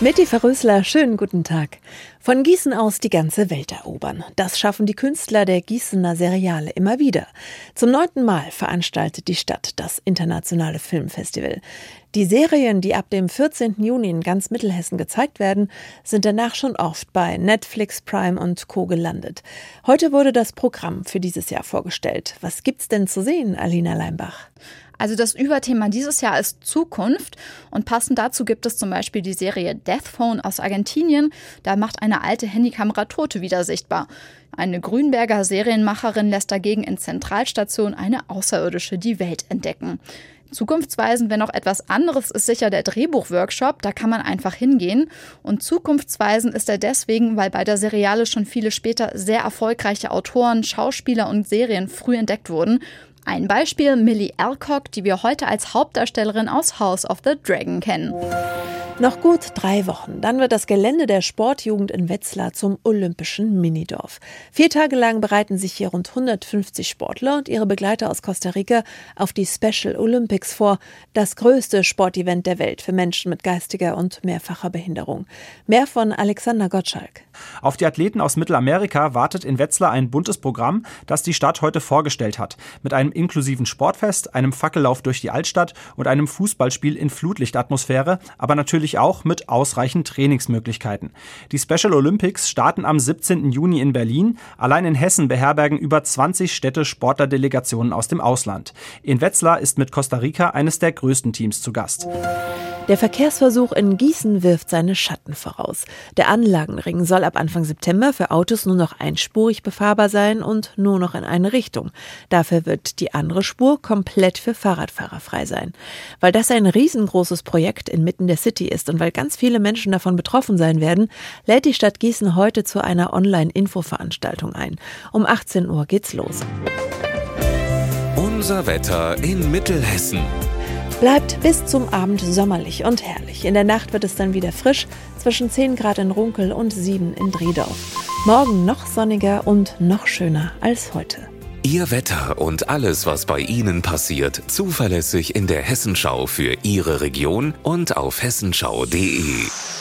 Mitty Verrösler, schönen guten Tag. Von Gießen aus die ganze Welt erobern. Das schaffen die Künstler der Gießener Seriale immer wieder. Zum neunten Mal veranstaltet die Stadt das internationale Filmfestival. Die Serien, die ab dem 14. Juni in ganz Mittelhessen gezeigt werden, sind danach schon oft bei Netflix, Prime und Co. gelandet. Heute wurde das Programm für dieses Jahr vorgestellt. Was gibt's denn zu sehen, Alina Leimbach? Also das Überthema dieses Jahr ist Zukunft und passend dazu gibt es zum Beispiel die Serie Death Phone aus Argentinien. Da macht eine alte Handykamera Tote wieder sichtbar. Eine Grünberger Serienmacherin lässt dagegen in Zentralstation eine Außerirdische die Welt entdecken. Zukunftsweisend, wenn noch etwas anderes ist sicher der Drehbuchworkshop, da kann man einfach hingehen. Und zukunftsweisend ist er deswegen, weil bei der Seriale schon viele später sehr erfolgreiche Autoren, Schauspieler und Serien früh entdeckt wurden. Ein Beispiel Millie Alcock, die wir heute als Hauptdarstellerin aus House of the Dragon kennen. Noch gut drei Wochen, dann wird das Gelände der Sportjugend in Wetzlar zum olympischen Minidorf. Vier Tage lang bereiten sich hier rund 150 Sportler und ihre Begleiter aus Costa Rica auf die Special Olympics vor, das größte Sportevent der Welt für Menschen mit geistiger und mehrfacher Behinderung. Mehr von Alexander Gottschalk. Auf die Athleten aus Mittelamerika wartet in Wetzlar ein buntes Programm, das die Stadt heute vorgestellt hat, mit einem inklusiven Sportfest, einem Fackellauf durch die Altstadt und einem Fußballspiel in Flutlichtatmosphäre, aber natürlich auch mit ausreichend Trainingsmöglichkeiten. Die Special Olympics starten am 17. Juni in Berlin. Allein in Hessen beherbergen über 20 Städte Sporterdelegationen aus dem Ausland. In Wetzlar ist mit Costa Rica eines der größten Teams zu Gast. Der Verkehrsversuch in Gießen wirft seine Schatten voraus. Der Anlagenring soll ab Anfang September für Autos nur noch einspurig befahrbar sein und nur noch in eine Richtung. Dafür wird die andere Spur komplett für Fahrradfahrer frei sein. Weil das ein riesengroßes Projekt inmitten der City ist und weil ganz viele Menschen davon betroffen sein werden, lädt die Stadt Gießen heute zu einer Online-Infoveranstaltung ein. Um 18 Uhr geht's los. Unser Wetter in Mittelhessen. Bleibt bis zum Abend sommerlich und herrlich. In der Nacht wird es dann wieder frisch, zwischen 10 Grad in Runkel und 7 in Driedorf. Morgen noch sonniger und noch schöner als heute. Ihr Wetter und alles, was bei Ihnen passiert, zuverlässig in der Hessenschau für Ihre Region und auf hessenschau.de.